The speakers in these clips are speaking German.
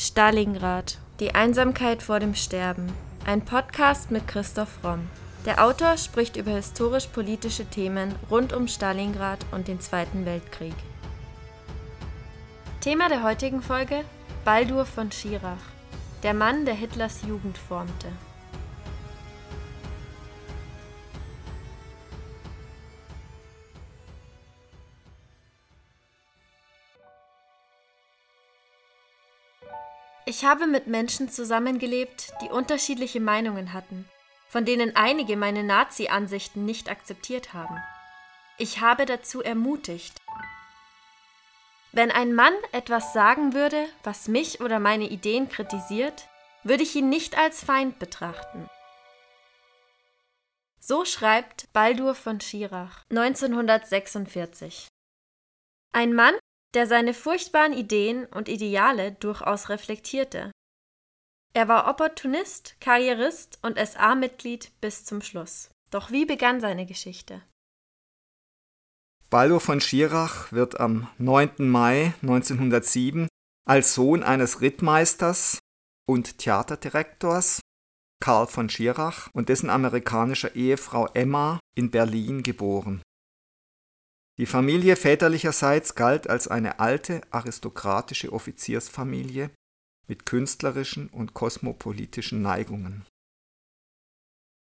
Stalingrad. Die Einsamkeit vor dem Sterben. Ein Podcast mit Christoph Romm. Der Autor spricht über historisch-politische Themen rund um Stalingrad und den Zweiten Weltkrieg. Thema der heutigen Folge: Baldur von Schirach, der Mann, der Hitlers Jugend formte. Ich habe mit Menschen zusammengelebt, die unterschiedliche Meinungen hatten, von denen einige meine Nazi-Ansichten nicht akzeptiert haben. Ich habe dazu ermutigt. Wenn ein Mann etwas sagen würde, was mich oder meine Ideen kritisiert, würde ich ihn nicht als Feind betrachten. So schreibt Baldur von Schirach 1946. Ein Mann der seine furchtbaren Ideen und Ideale durchaus reflektierte. Er war Opportunist, Karrierist und SA-Mitglied bis zum Schluss. Doch wie begann seine Geschichte? Baldur von Schirach wird am 9. Mai 1907 als Sohn eines Rittmeisters und Theaterdirektors Karl von Schirach und dessen amerikanischer Ehefrau Emma in Berlin geboren. Die Familie väterlicherseits galt als eine alte aristokratische Offiziersfamilie mit künstlerischen und kosmopolitischen Neigungen.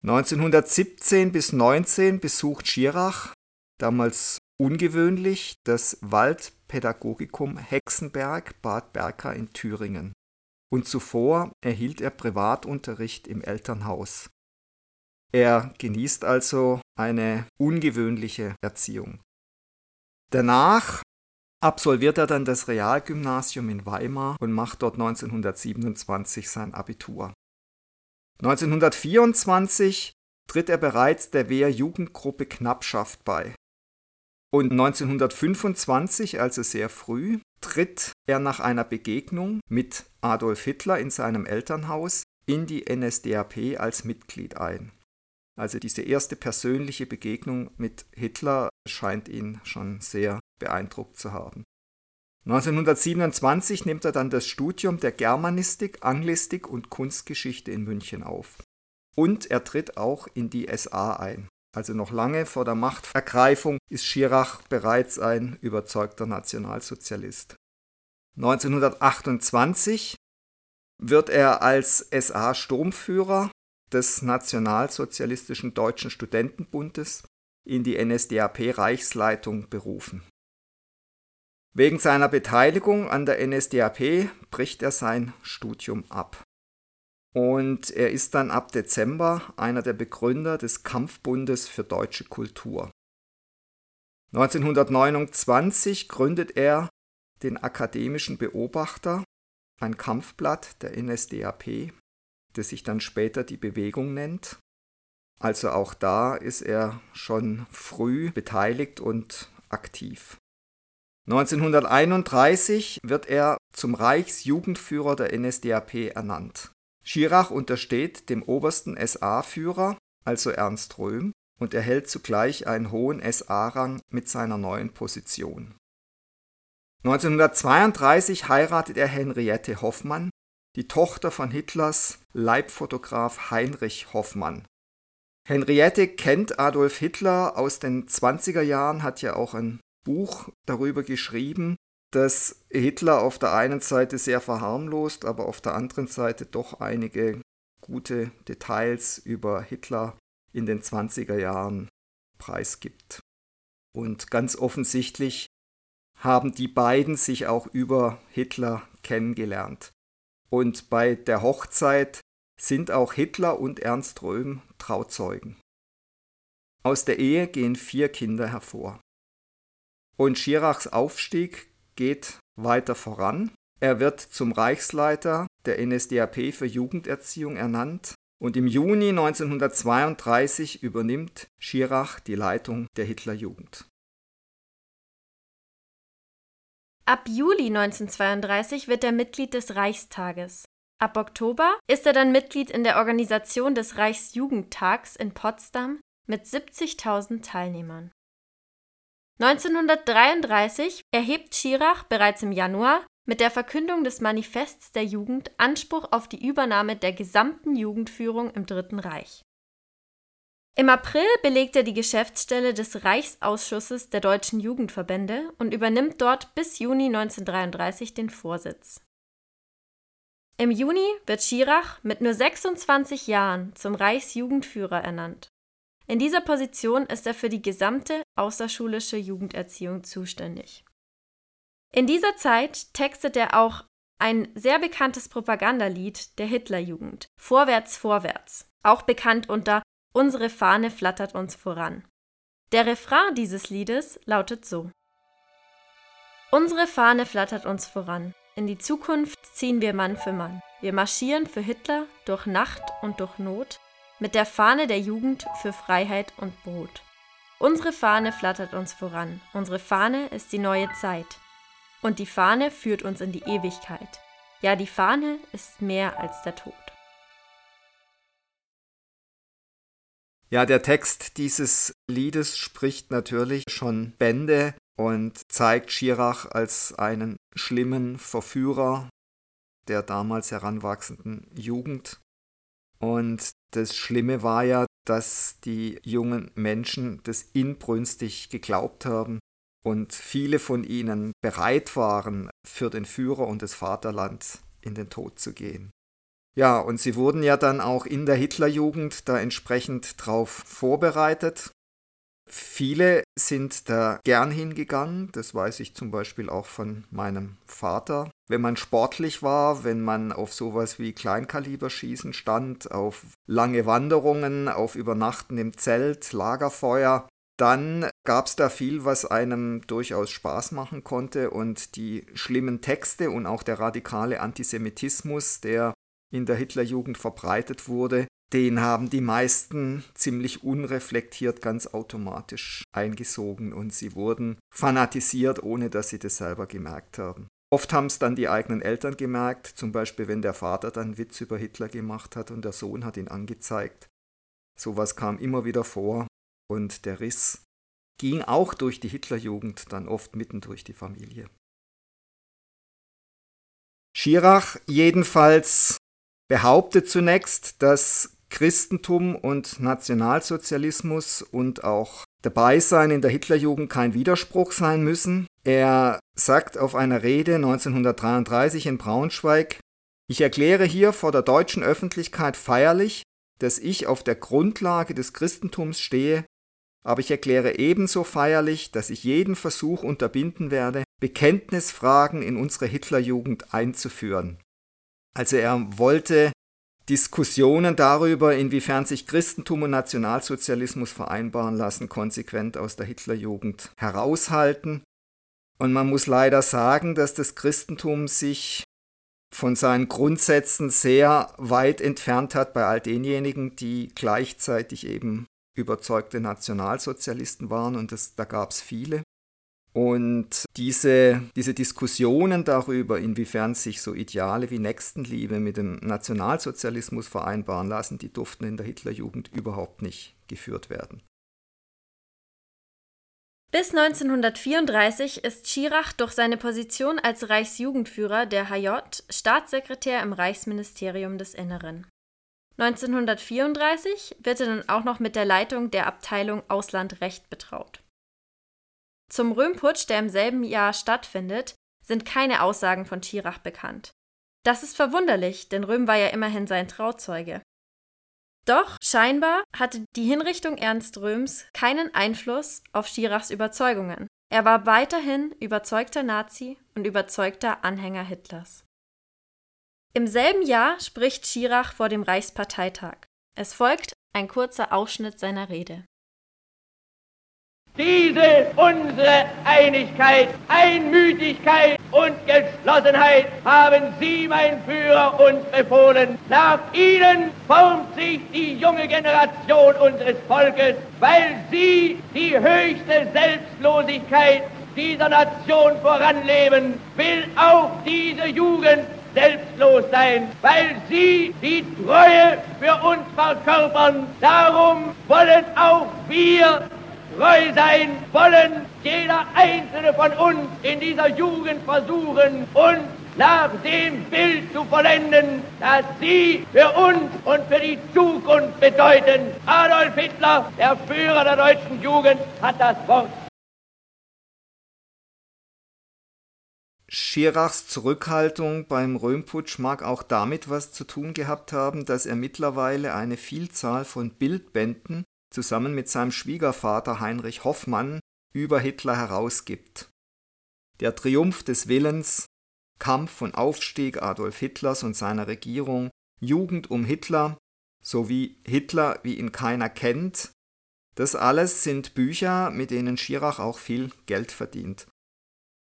1917 bis 19 besucht Schirach, damals ungewöhnlich, das Waldpädagogikum Hexenberg Bad Berka in Thüringen. Und zuvor erhielt er Privatunterricht im Elternhaus. Er genießt also eine ungewöhnliche Erziehung. Danach absolviert er dann das Realgymnasium in Weimar und macht dort 1927 sein Abitur. 1924 tritt er bereits der Wehrjugendgruppe Knappschaft bei. Und 1925, also sehr früh, tritt er nach einer Begegnung mit Adolf Hitler in seinem Elternhaus in die NSDAP als Mitglied ein. Also diese erste persönliche Begegnung mit Hitler scheint ihn schon sehr beeindruckt zu haben. 1927 nimmt er dann das Studium der Germanistik, Anglistik und Kunstgeschichte in München auf. Und er tritt auch in die SA ein. Also noch lange vor der Machtergreifung ist Schirach bereits ein überzeugter Nationalsozialist. 1928 wird er als SA-Sturmführer des Nationalsozialistischen Deutschen Studentenbundes in die NSDAP-Reichsleitung berufen. Wegen seiner Beteiligung an der NSDAP bricht er sein Studium ab. Und er ist dann ab Dezember einer der Begründer des Kampfbundes für deutsche Kultur. 1929 gründet er den Akademischen Beobachter, ein Kampfblatt der NSDAP, das sich dann später die Bewegung nennt. Also auch da ist er schon früh beteiligt und aktiv. 1931 wird er zum Reichsjugendführer der NSDAP ernannt. Schirach untersteht dem obersten SA-Führer, also Ernst Röhm, und erhält zugleich einen hohen SA-Rang mit seiner neuen Position. 1932 heiratet er Henriette Hoffmann, die Tochter von Hitlers Leibfotograf Heinrich Hoffmann. Henriette kennt Adolf Hitler aus den 20er Jahren, hat ja auch ein Buch darüber geschrieben, dass Hitler auf der einen Seite sehr verharmlost, aber auf der anderen Seite doch einige gute Details über Hitler in den 20er Jahren preisgibt. Und ganz offensichtlich haben die beiden sich auch über Hitler kennengelernt. Und bei der Hochzeit sind auch Hitler und Ernst Röhm Trauzeugen. Aus der Ehe gehen vier Kinder hervor. Und Schirachs Aufstieg geht weiter voran. Er wird zum Reichsleiter der NSDAP für Jugenderziehung ernannt und im Juni 1932 übernimmt Schirach die Leitung der Hitlerjugend. Ab Juli 1932 wird er Mitglied des Reichstages. Ab Oktober ist er dann Mitglied in der Organisation des Reichsjugendtags in Potsdam mit 70.000 Teilnehmern. 1933 erhebt Schirach bereits im Januar mit der Verkündung des Manifests der Jugend Anspruch auf die Übernahme der gesamten Jugendführung im Dritten Reich. Im April belegt er die Geschäftsstelle des Reichsausschusses der deutschen Jugendverbände und übernimmt dort bis Juni 1933 den Vorsitz. Im Juni wird Schirach mit nur 26 Jahren zum Reichsjugendführer ernannt. In dieser Position ist er für die gesamte außerschulische Jugenderziehung zuständig. In dieser Zeit textet er auch ein sehr bekanntes Propagandalied der Hitlerjugend, Vorwärts, vorwärts, auch bekannt unter Unsere Fahne flattert uns voran. Der Refrain dieses Liedes lautet so. Unsere Fahne flattert uns voran. In die Zukunft ziehen wir Mann für Mann. Wir marschieren für Hitler durch Nacht und durch Not, mit der Fahne der Jugend für Freiheit und Brot. Unsere Fahne flattert uns voran. Unsere Fahne ist die neue Zeit. Und die Fahne führt uns in die Ewigkeit. Ja, die Fahne ist mehr als der Tod. Ja, der Text dieses Liedes spricht natürlich schon Bände und zeigt Schirach als einen schlimmen Verführer der damals heranwachsenden Jugend. Und das Schlimme war ja, dass die jungen Menschen das inbrünstig geglaubt haben und viele von ihnen bereit waren, für den Führer und das Vaterland in den Tod zu gehen. Ja, und sie wurden ja dann auch in der Hitlerjugend da entsprechend drauf vorbereitet. Viele sind da gern hingegangen, das weiß ich zum Beispiel auch von meinem Vater. Wenn man sportlich war, wenn man auf sowas wie Kleinkaliberschießen stand, auf lange Wanderungen, auf Übernachten im Zelt, Lagerfeuer, dann gab es da viel, was einem durchaus Spaß machen konnte und die schlimmen Texte und auch der radikale Antisemitismus, der in der Hitlerjugend verbreitet wurde, den haben die meisten ziemlich unreflektiert ganz automatisch eingesogen und sie wurden fanatisiert, ohne dass sie das selber gemerkt haben. Oft haben es dann die eigenen Eltern gemerkt, zum Beispiel wenn der Vater dann Witz über Hitler gemacht hat und der Sohn hat ihn angezeigt. Sowas kam immer wieder vor und der Riss ging auch durch die Hitlerjugend dann oft mitten durch die Familie. Schirach jedenfalls behauptet zunächst, dass Christentum und Nationalsozialismus und auch Dabeisein in der Hitlerjugend kein Widerspruch sein müssen. Er sagt auf einer Rede 1933 in Braunschweig, ich erkläre hier vor der deutschen Öffentlichkeit feierlich, dass ich auf der Grundlage des Christentums stehe, aber ich erkläre ebenso feierlich, dass ich jeden Versuch unterbinden werde, Bekenntnisfragen in unsere Hitlerjugend einzuführen. Also er wollte Diskussionen darüber, inwiefern sich Christentum und Nationalsozialismus vereinbaren lassen, konsequent aus der Hitlerjugend heraushalten. Und man muss leider sagen, dass das Christentum sich von seinen Grundsätzen sehr weit entfernt hat bei all denjenigen, die gleichzeitig eben überzeugte Nationalsozialisten waren, und das, da gab es viele. Und diese, diese Diskussionen darüber, inwiefern sich so Ideale wie Nächstenliebe mit dem Nationalsozialismus vereinbaren lassen, die durften in der Hitlerjugend überhaupt nicht geführt werden. Bis 1934 ist Schirach durch seine Position als Reichsjugendführer der HJ Staatssekretär im Reichsministerium des Inneren. 1934 wird er dann auch noch mit der Leitung der Abteilung Auslandrecht betraut. Zum Röhmputsch, der im selben Jahr stattfindet, sind keine Aussagen von Schirach bekannt. Das ist verwunderlich, denn Röhm war ja immerhin sein Trauzeuge. Doch scheinbar hatte die Hinrichtung Ernst Röhms keinen Einfluss auf Schirachs Überzeugungen. Er war weiterhin überzeugter Nazi und überzeugter Anhänger Hitlers. Im selben Jahr spricht Schirach vor dem Reichsparteitag. Es folgt ein kurzer Ausschnitt seiner Rede. Diese unsere Einigkeit, Einmütigkeit und Geschlossenheit haben Sie, mein Führer, uns befohlen. Nach Ihnen formt sich die junge Generation unseres Volkes, weil Sie die höchste Selbstlosigkeit dieser Nation voranleben, will auch diese Jugend selbstlos sein, weil sie die Treue für uns verkörpern. Darum wollen auch wir treu sein wollen, jeder einzelne von uns in dieser Jugend versuchen, uns nach dem Bild zu vollenden, das Sie für uns und für die Zukunft bedeuten. Adolf Hitler, der Führer der deutschen Jugend, hat das Wort. Schirachs Zurückhaltung beim Röhmputsch mag auch damit was zu tun gehabt haben, dass er mittlerweile eine Vielzahl von Bildbänden zusammen mit seinem Schwiegervater Heinrich Hoffmann über Hitler herausgibt. Der Triumph des Willens, Kampf und Aufstieg Adolf Hitlers und seiner Regierung, Jugend um Hitler sowie Hitler, wie ihn keiner kennt, das alles sind Bücher, mit denen Schirach auch viel Geld verdient.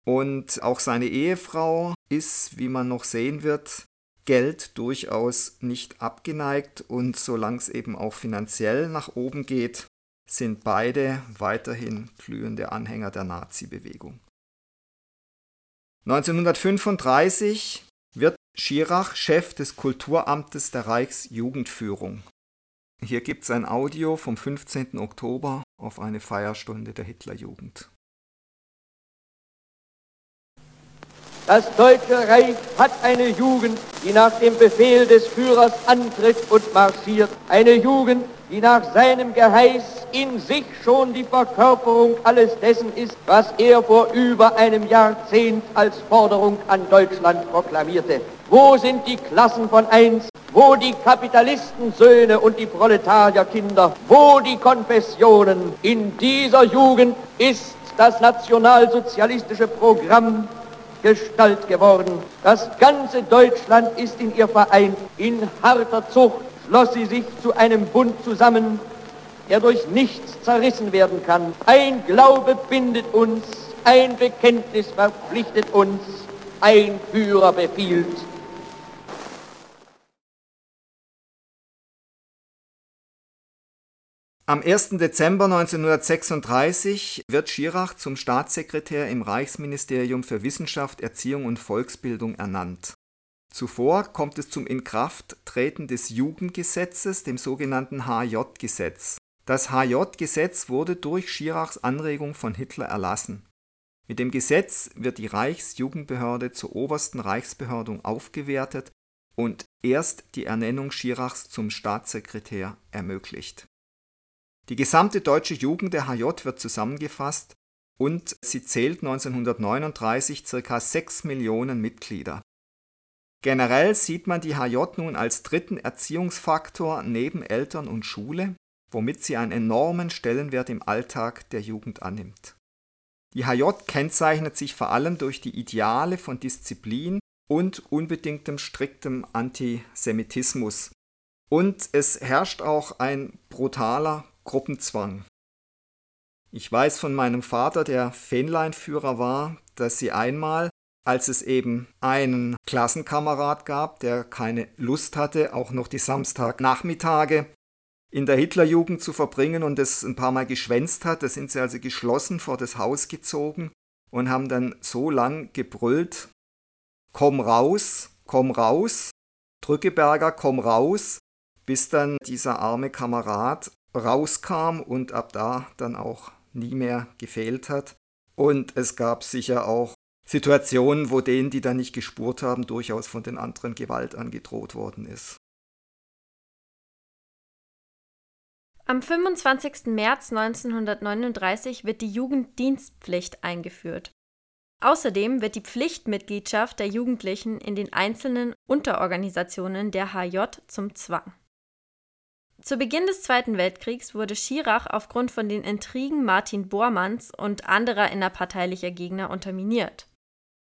Und auch seine Ehefrau ist, wie man noch sehen wird, Geld durchaus nicht abgeneigt und solange es eben auch finanziell nach oben geht, sind beide weiterhin glühende Anhänger der Nazi-Bewegung. 1935 wird Schirach Chef des Kulturamtes der Reichsjugendführung. Hier gibt es ein Audio vom 15. Oktober auf eine Feierstunde der Hitlerjugend. Das Deutsche Reich hat eine Jugend, die nach dem Befehl des Führers antritt und marschiert. Eine Jugend, die nach seinem Geheiß in sich schon die Verkörperung alles dessen ist, was er vor über einem Jahrzehnt als Forderung an Deutschland proklamierte. Wo sind die Klassen von einst? Wo die Kapitalistensöhne und die Proletarierkinder? Wo die Konfessionen? In dieser Jugend ist das nationalsozialistische Programm Gestalt geworden. Das ganze Deutschland ist in ihr vereint. In harter Zucht schloss sie sich zu einem Bund zusammen, der durch nichts zerrissen werden kann. Ein Glaube bindet uns, ein Bekenntnis verpflichtet uns, ein Führer befiehlt. Am 1. Dezember 1936 wird Schirach zum Staatssekretär im Reichsministerium für Wissenschaft, Erziehung und Volksbildung ernannt. Zuvor kommt es zum Inkrafttreten des Jugendgesetzes, dem sogenannten HJ-Gesetz. Das HJ-Gesetz wurde durch Schirachs Anregung von Hitler erlassen. Mit dem Gesetz wird die Reichsjugendbehörde zur obersten Reichsbehörde aufgewertet und erst die Ernennung Schirachs zum Staatssekretär ermöglicht. Die gesamte deutsche Jugend der HJ wird zusammengefasst und sie zählt 1939 ca. 6 Millionen Mitglieder. Generell sieht man die HJ nun als dritten Erziehungsfaktor neben Eltern und Schule, womit sie einen enormen Stellenwert im Alltag der Jugend annimmt. Die HJ kennzeichnet sich vor allem durch die Ideale von Disziplin und unbedingtem striktem Antisemitismus. Und es herrscht auch ein brutaler Gruppenzwang. Ich weiß von meinem Vater, der Fähnleinführer war, dass sie einmal, als es eben einen Klassenkamerad gab, der keine Lust hatte, auch noch die Samstagnachmittage in der Hitlerjugend zu verbringen und es ein paar Mal geschwänzt hat, da sind sie also geschlossen vor das Haus gezogen und haben dann so lang gebrüllt, komm raus, komm raus, Drückeberger, komm raus, bis dann dieser arme Kamerad rauskam und ab da dann auch nie mehr gefehlt hat. Und es gab sicher auch Situationen, wo denen, die da nicht gespurt haben, durchaus von den anderen Gewalt angedroht worden ist. Am 25. März 1939 wird die Jugenddienstpflicht eingeführt. Außerdem wird die Pflichtmitgliedschaft der Jugendlichen in den einzelnen Unterorganisationen der HJ zum Zwang. Zu Beginn des Zweiten Weltkriegs wurde Schirach aufgrund von den Intrigen Martin Bormanns und anderer innerparteilicher Gegner unterminiert.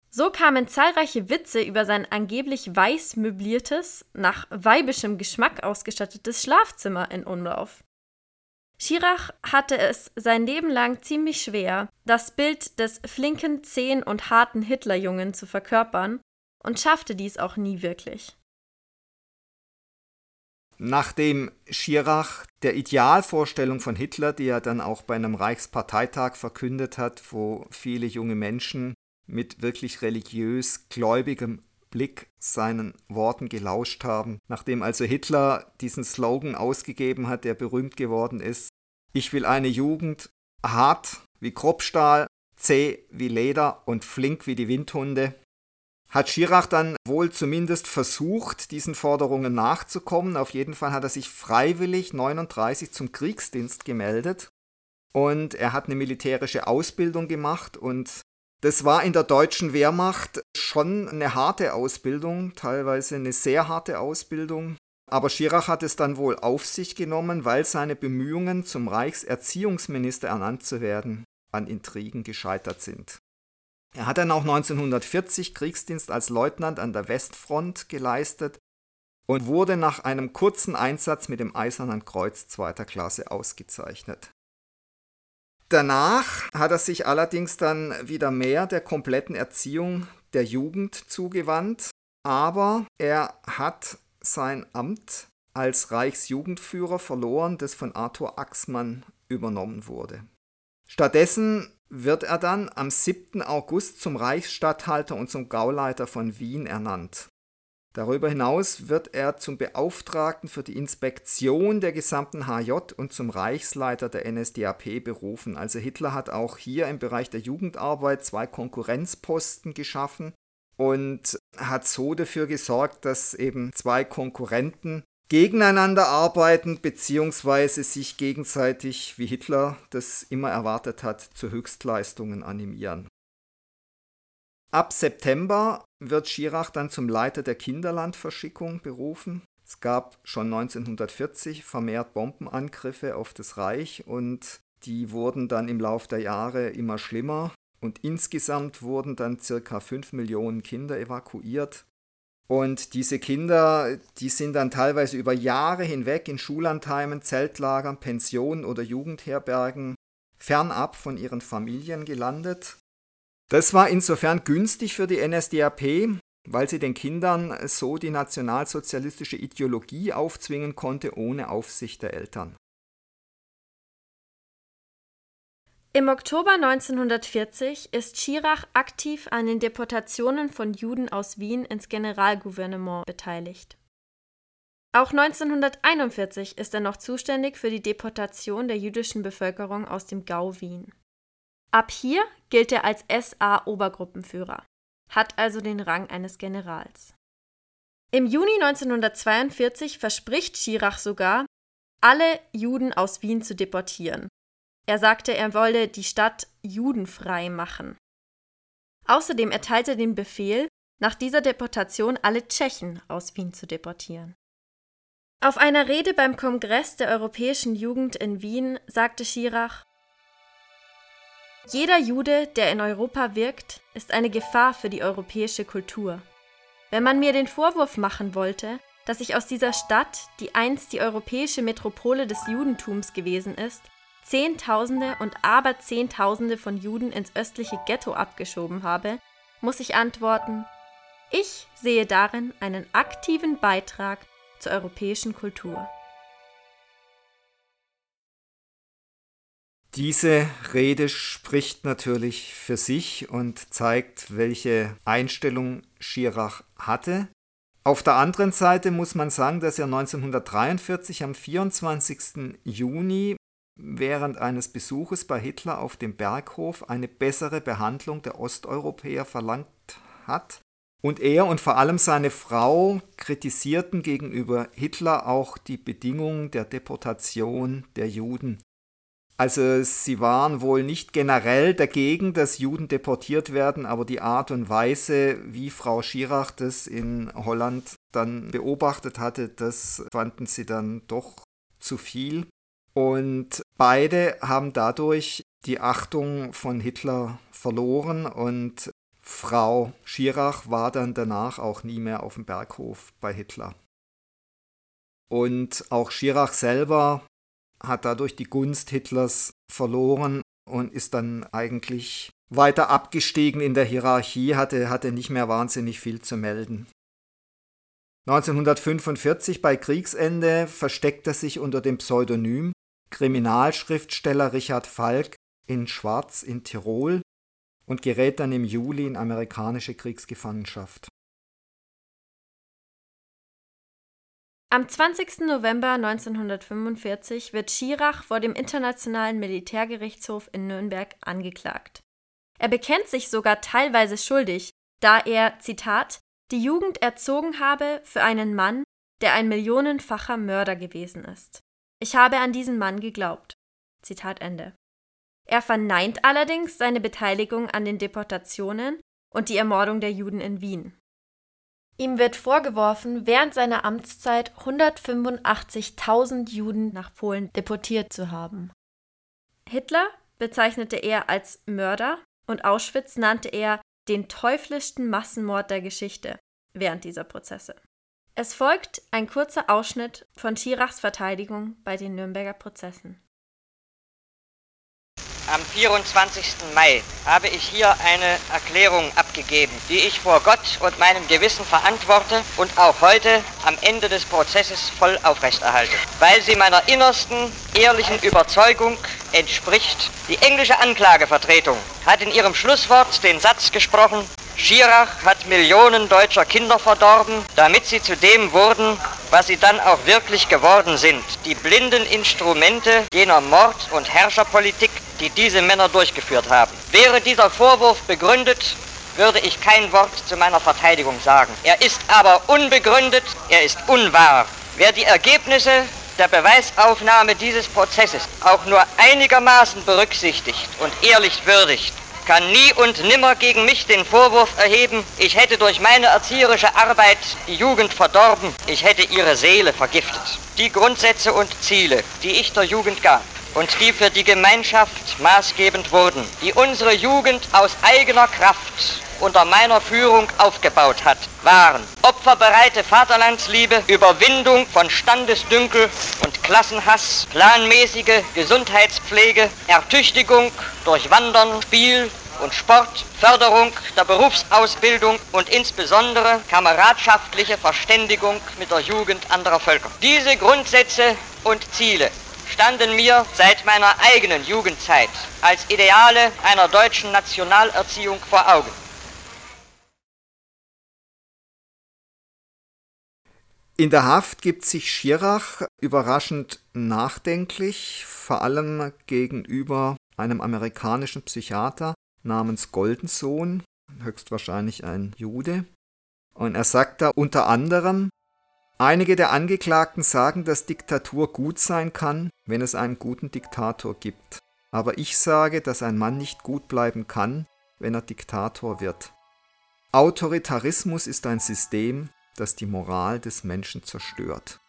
So kamen zahlreiche Witze über sein angeblich weiß möbliertes, nach weibischem Geschmack ausgestattetes Schlafzimmer in Umlauf. Schirach hatte es sein Leben lang ziemlich schwer, das Bild des flinken, zähen und harten Hitlerjungen zu verkörpern und schaffte dies auch nie wirklich. Nachdem Schirach der Idealvorstellung von Hitler, die er dann auch bei einem Reichsparteitag verkündet hat, wo viele junge Menschen mit wirklich religiös gläubigem Blick seinen Worten gelauscht haben, nachdem also Hitler diesen Slogan ausgegeben hat, der berühmt geworden ist, ich will eine Jugend hart wie Kruppstahl, zäh wie Leder und flink wie die Windhunde, hat Schirach dann wohl zumindest versucht, diesen Forderungen nachzukommen. Auf jeden Fall hat er sich freiwillig 39 zum Kriegsdienst gemeldet und er hat eine militärische Ausbildung gemacht und das war in der deutschen Wehrmacht schon eine harte Ausbildung, teilweise eine sehr harte Ausbildung. Aber Schirach hat es dann wohl auf sich genommen, weil seine Bemühungen, zum Reichserziehungsminister ernannt zu werden, an Intrigen gescheitert sind. Er hat dann auch 1940 Kriegsdienst als Leutnant an der Westfront geleistet und wurde nach einem kurzen Einsatz mit dem Eisernen Kreuz zweiter Klasse ausgezeichnet. Danach hat er sich allerdings dann wieder mehr der kompletten Erziehung der Jugend zugewandt, aber er hat sein Amt als Reichsjugendführer verloren, das von Arthur Axmann übernommen wurde. Stattdessen wird er dann am 7. August zum Reichsstatthalter und zum Gauleiter von Wien ernannt. Darüber hinaus wird er zum Beauftragten für die Inspektion der gesamten HJ und zum Reichsleiter der NSDAP berufen. Also Hitler hat auch hier im Bereich der Jugendarbeit zwei Konkurrenzposten geschaffen und hat so dafür gesorgt, dass eben zwei Konkurrenten gegeneinander arbeiten bzw. sich gegenseitig, wie Hitler das immer erwartet hat, zu Höchstleistungen animieren. Ab September wird Schirach dann zum Leiter der Kinderlandverschickung berufen. Es gab schon 1940 vermehrt Bombenangriffe auf das Reich und die wurden dann im Laufe der Jahre immer schlimmer und insgesamt wurden dann circa 5 Millionen Kinder evakuiert und diese Kinder, die sind dann teilweise über Jahre hinweg in Schullandheimen, Zeltlagern, Pensionen oder Jugendherbergen fernab von ihren Familien gelandet. Das war insofern günstig für die NSDAP, weil sie den Kindern so die nationalsozialistische Ideologie aufzwingen konnte ohne Aufsicht der Eltern. Im Oktober 1940 ist Schirach aktiv an den Deportationen von Juden aus Wien ins Generalgouvernement beteiligt. Auch 1941 ist er noch zuständig für die Deportation der jüdischen Bevölkerung aus dem Gau Wien. Ab hier gilt er als SA-Obergruppenführer, hat also den Rang eines Generals. Im Juni 1942 verspricht Schirach sogar, alle Juden aus Wien zu deportieren er sagte, er wolle die Stadt judenfrei machen. Außerdem erteilte er den Befehl, nach dieser Deportation alle Tschechen aus Wien zu deportieren. Auf einer Rede beim Kongress der europäischen Jugend in Wien sagte Schirach Jeder Jude, der in Europa wirkt, ist eine Gefahr für die europäische Kultur. Wenn man mir den Vorwurf machen wollte, dass ich aus dieser Stadt, die einst die europäische Metropole des Judentums gewesen ist, Zehntausende und Aberzehntausende von Juden ins östliche Ghetto abgeschoben habe, muss ich antworten, ich sehe darin einen aktiven Beitrag zur europäischen Kultur. Diese Rede spricht natürlich für sich und zeigt, welche Einstellung Schirach hatte. Auf der anderen Seite muss man sagen, dass er 1943 am 24. Juni während eines Besuches bei Hitler auf dem Berghof eine bessere Behandlung der Osteuropäer verlangt hat. Und er und vor allem seine Frau kritisierten gegenüber Hitler auch die Bedingungen der Deportation der Juden. Also sie waren wohl nicht generell dagegen, dass Juden deportiert werden, aber die Art und Weise, wie Frau Schirach das in Holland dann beobachtet hatte, das fanden sie dann doch zu viel. Und beide haben dadurch die Achtung von Hitler verloren und Frau Schirach war dann danach auch nie mehr auf dem Berghof bei Hitler. Und auch Schirach selber hat dadurch die Gunst Hitlers verloren und ist dann eigentlich weiter abgestiegen in der Hierarchie, hatte, hatte nicht mehr wahnsinnig viel zu melden. 1945 bei Kriegsende versteckt er sich unter dem Pseudonym Kriminalschriftsteller Richard Falk in Schwarz in Tirol und gerät dann im Juli in amerikanische Kriegsgefangenschaft. Am 20. November 1945 wird Schirach vor dem Internationalen Militärgerichtshof in Nürnberg angeklagt. Er bekennt sich sogar teilweise schuldig, da er, Zitat, die Jugend erzogen habe für einen Mann, der ein millionenfacher Mörder gewesen ist. Ich habe an diesen Mann geglaubt. Zitat Ende. Er verneint allerdings seine Beteiligung an den Deportationen und die Ermordung der Juden in Wien. Ihm wird vorgeworfen, während seiner Amtszeit 185.000 Juden nach Polen deportiert zu haben. Hitler bezeichnete er als Mörder und Auschwitz nannte er den teuflischsten Massenmord der Geschichte während dieser Prozesse. Es folgt ein kurzer Ausschnitt von Schirachs Verteidigung bei den Nürnberger Prozessen. Am 24. Mai habe ich hier eine Erklärung abgegeben, die ich vor Gott und meinem Gewissen verantworte und auch heute am Ende des Prozesses voll aufrechterhalte, weil sie meiner innersten, ehrlichen Überzeugung entspricht. Die englische Anklagevertretung hat in ihrem Schlusswort den Satz gesprochen, Schirach hat Millionen deutscher Kinder verdorben, damit sie zu dem wurden, was sie dann auch wirklich geworden sind. Die blinden Instrumente jener Mord- und Herrscherpolitik, die diese Männer durchgeführt haben. Wäre dieser Vorwurf begründet, würde ich kein Wort zu meiner Verteidigung sagen. Er ist aber unbegründet, er ist unwahr. Wer die Ergebnisse der Beweisaufnahme dieses Prozesses auch nur einigermaßen berücksichtigt und ehrlich würdigt, kann nie und nimmer gegen mich den Vorwurf erheben, ich hätte durch meine erzieherische Arbeit die Jugend verdorben, ich hätte ihre Seele vergiftet. Die Grundsätze und Ziele, die ich der Jugend gab, und die für die Gemeinschaft maßgebend wurden, die unsere Jugend aus eigener Kraft unter meiner Führung aufgebaut hat, waren opferbereite Vaterlandsliebe, Überwindung von Standesdünkel und Klassenhass, planmäßige Gesundheitspflege, Ertüchtigung durch Wandern, Spiel und Sport, Förderung der Berufsausbildung und insbesondere kameradschaftliche Verständigung mit der Jugend anderer Völker. Diese Grundsätze und Ziele standen mir seit meiner eigenen Jugendzeit als Ideale einer deutschen Nationalerziehung vor Augen. In der Haft gibt sich Schirach überraschend nachdenklich, vor allem gegenüber einem amerikanischen Psychiater namens Goldensohn, höchstwahrscheinlich ein Jude. Und er sagt da unter anderem, einige der Angeklagten sagen, dass Diktatur gut sein kann, wenn es einen guten Diktator gibt. Aber ich sage, dass ein Mann nicht gut bleiben kann, wenn er Diktator wird. Autoritarismus ist ein System, das die Moral des Menschen zerstört.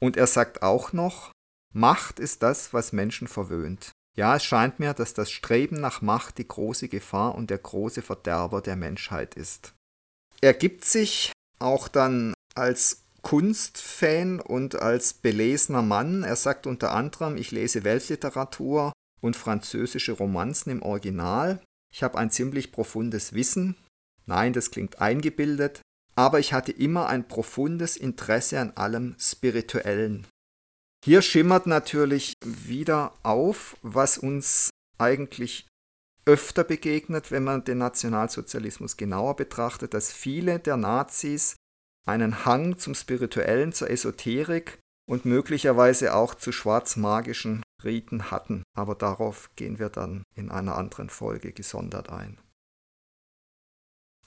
Und er sagt auch noch, Macht ist das, was Menschen verwöhnt. Ja, es scheint mir, dass das Streben nach Macht die große Gefahr und der große Verderber der Menschheit ist. Er gibt sich auch dann als Kunstfan und als belesener Mann. Er sagt unter anderem, ich lese Weltliteratur und französische Romanzen im Original. Ich habe ein ziemlich profundes Wissen Nein, das klingt eingebildet, aber ich hatte immer ein profundes Interesse an allem Spirituellen. Hier schimmert natürlich wieder auf, was uns eigentlich öfter begegnet, wenn man den Nationalsozialismus genauer betrachtet, dass viele der Nazis einen Hang zum Spirituellen, zur Esoterik und möglicherweise auch zu schwarzmagischen Riten hatten. Aber darauf gehen wir dann in einer anderen Folge gesondert ein.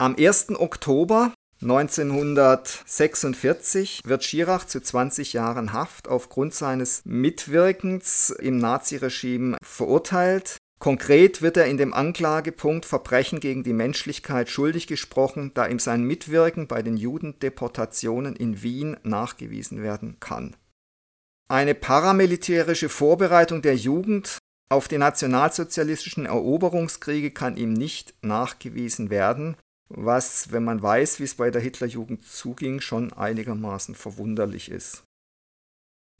Am 1. Oktober 1946 wird Schirach zu 20 Jahren Haft aufgrund seines Mitwirkens im Naziregime verurteilt. Konkret wird er in dem Anklagepunkt Verbrechen gegen die Menschlichkeit schuldig gesprochen, da ihm sein Mitwirken bei den Judendeportationen in Wien nachgewiesen werden kann. Eine paramilitärische Vorbereitung der Jugend auf die nationalsozialistischen Eroberungskriege kann ihm nicht nachgewiesen werden, was, wenn man weiß, wie es bei der Hitlerjugend zuging, schon einigermaßen verwunderlich ist.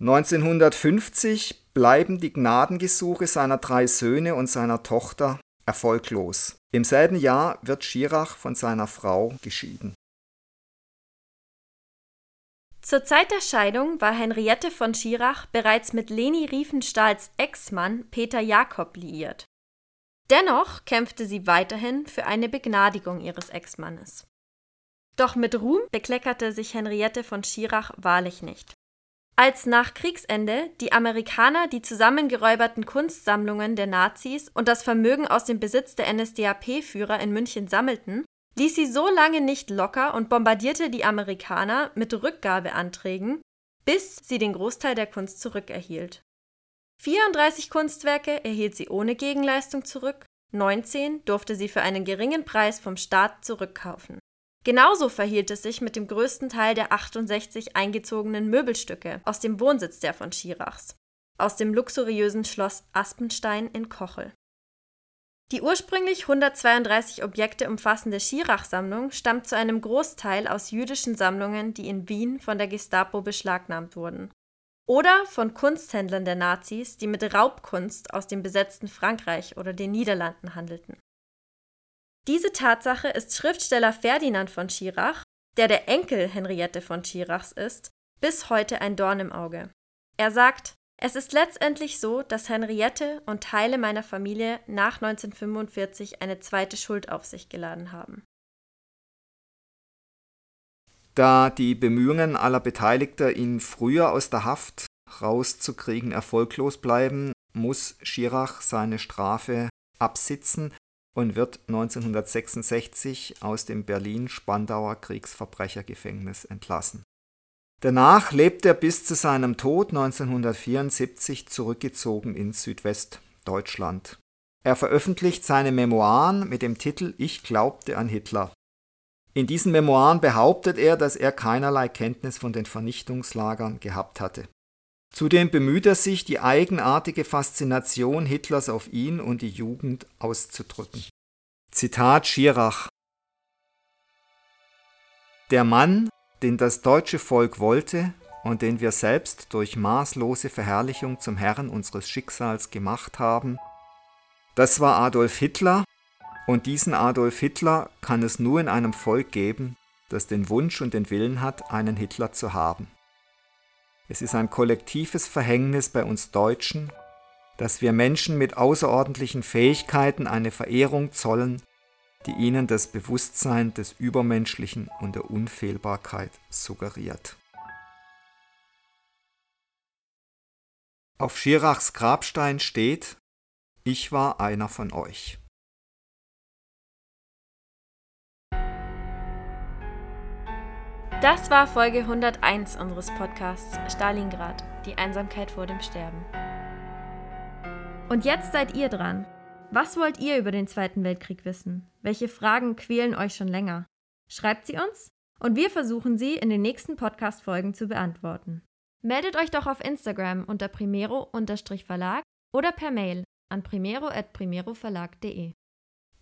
1950 bleiben die Gnadengesuche seiner drei Söhne und seiner Tochter erfolglos. Im selben Jahr wird Schirach von seiner Frau geschieden. Zur Zeit der Scheidung war Henriette von Schirach bereits mit Leni Riefenstahls Ex-Mann Peter Jakob liiert. Dennoch kämpfte sie weiterhin für eine Begnadigung ihres Ex-Mannes. Doch mit Ruhm bekleckerte sich Henriette von Schirach wahrlich nicht. Als nach Kriegsende die Amerikaner die zusammengeräuberten Kunstsammlungen der Nazis und das Vermögen aus dem Besitz der NSDAP-Führer in München sammelten, ließ sie so lange nicht locker und bombardierte die Amerikaner mit Rückgabeanträgen, bis sie den Großteil der Kunst zurückerhielt. 34 Kunstwerke erhielt sie ohne Gegenleistung zurück, 19 durfte sie für einen geringen Preis vom Staat zurückkaufen. Genauso verhielt es sich mit dem größten Teil der 68 eingezogenen Möbelstücke aus dem Wohnsitz der von Schirachs, aus dem luxuriösen Schloss Aspenstein in Kochel. Die ursprünglich 132 Objekte umfassende Schirach-Sammlung stammt zu einem Großteil aus jüdischen Sammlungen, die in Wien von der Gestapo beschlagnahmt wurden. Oder von Kunsthändlern der Nazis, die mit Raubkunst aus dem besetzten Frankreich oder den Niederlanden handelten. Diese Tatsache ist Schriftsteller Ferdinand von Schirach, der der Enkel Henriette von Schirachs ist, bis heute ein Dorn im Auge. Er sagt, es ist letztendlich so, dass Henriette und Teile meiner Familie nach 1945 eine zweite Schuld auf sich geladen haben. Da die Bemühungen aller Beteiligter, ihn früher aus der Haft rauszukriegen, erfolglos bleiben, muss Schirach seine Strafe absitzen und wird 1966 aus dem Berlin-Spandauer Kriegsverbrechergefängnis entlassen. Danach lebt er bis zu seinem Tod 1974 zurückgezogen in Südwestdeutschland. Er veröffentlicht seine Memoiren mit dem Titel Ich glaubte an Hitler. In diesen Memoiren behauptet er, dass er keinerlei Kenntnis von den Vernichtungslagern gehabt hatte. Zudem bemüht er sich, die eigenartige Faszination Hitlers auf ihn und die Jugend auszudrücken. Zitat Schirach Der Mann, den das deutsche Volk wollte und den wir selbst durch maßlose Verherrlichung zum Herrn unseres Schicksals gemacht haben, das war Adolf Hitler, und diesen Adolf Hitler kann es nur in einem Volk geben, das den Wunsch und den Willen hat, einen Hitler zu haben. Es ist ein kollektives Verhängnis bei uns Deutschen, dass wir Menschen mit außerordentlichen Fähigkeiten eine Verehrung zollen, die ihnen das Bewusstsein des Übermenschlichen und der Unfehlbarkeit suggeriert. Auf Schirachs Grabstein steht, ich war einer von euch. Das war Folge 101 unseres Podcasts Stalingrad, die Einsamkeit vor dem Sterben. Und jetzt seid ihr dran. Was wollt ihr über den Zweiten Weltkrieg wissen? Welche Fragen quälen euch schon länger? Schreibt sie uns und wir versuchen sie in den nächsten Podcast-Folgen zu beantworten. Meldet euch doch auf Instagram unter primero-verlag oder per Mail an primero.primeroverlag.de.